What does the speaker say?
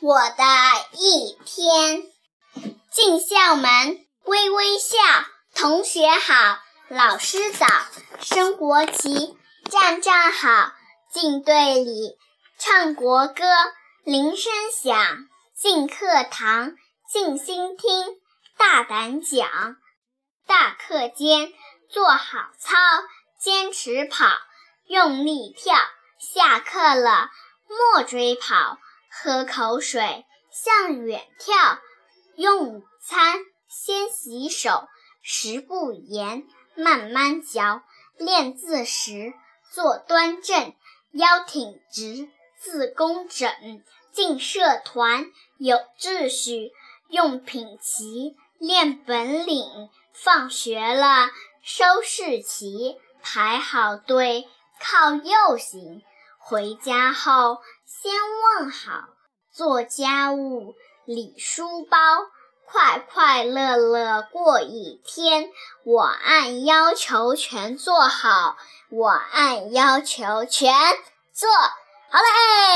我的一天，进校门，微微笑，同学好，老师早，升国旗，站站好，进队里，唱国歌，铃声响，进课堂，静心听，大胆讲，大课间，做好操，坚持跑，用力跳，下课了，莫追跑。喝口水，向远眺。用餐，先洗手。食不言，慢慢嚼。练字时，坐端正，腰挺直，字工整。进社团，有秩序，用品齐，练本领。放学了，收拾齐，排好队，靠右行。回家后，先问好，做家务，理书包，快快乐乐过一天。我按要求全做好，我按要求全做好嘞，